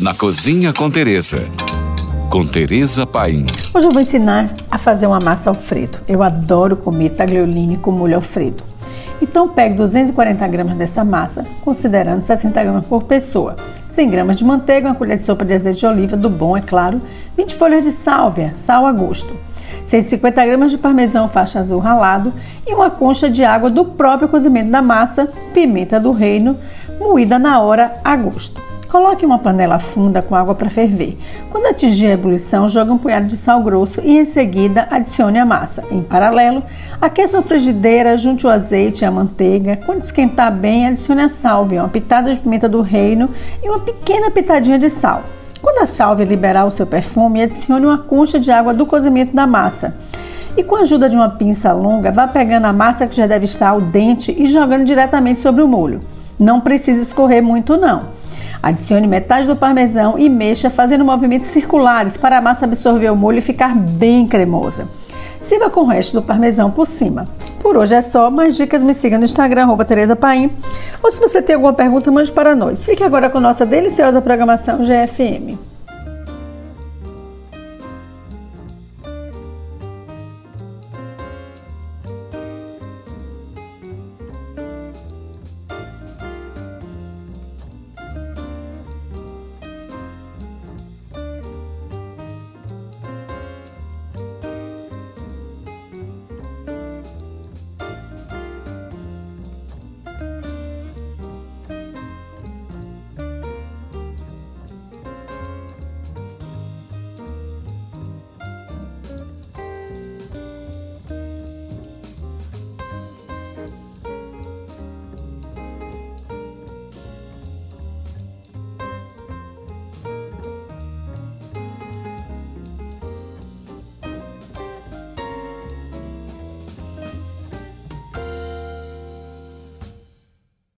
na Cozinha com Teresa. Com Teresa Paim. Hoje eu vou ensinar a fazer uma massa alfredo. Eu adoro comer tagliolini com molho alfredo. Então pegue 240 gramas dessa massa, considerando 60 gramas por pessoa. 100 gramas de manteiga, uma colher de sopa de azeite de oliva, do bom, é claro, 20 folhas de sálvia, sal a gosto, 150 gramas de parmesão faixa azul ralado e uma concha de água do próprio cozimento da massa, pimenta do reino, moída na hora a gosto. Coloque uma panela funda com água para ferver. Quando atingir a ebulição, jogue um punhado de sal grosso e em seguida adicione a massa. Em paralelo, aqueça uma frigideira, junte o azeite e a manteiga. Quando esquentar bem, adicione a sálvia, uma pitada de pimenta do reino e uma pequena pitadinha de sal. Quando a sálvia liberar o seu perfume, adicione uma concha de água do cozimento da massa. E com a ajuda de uma pinça longa, vá pegando a massa que já deve estar ao dente e jogando diretamente sobre o molho. Não precisa escorrer muito não. Adicione metade do parmesão e mexa fazendo movimentos circulares para a massa absorver o molho e ficar bem cremosa. Sirva com o resto do parmesão por cima. Por hoje é só, mais dicas me siga no Instagram, arroba Tereza Paim. Ou se você tem alguma pergunta, mande para nós. Fique agora com nossa deliciosa programação GFM.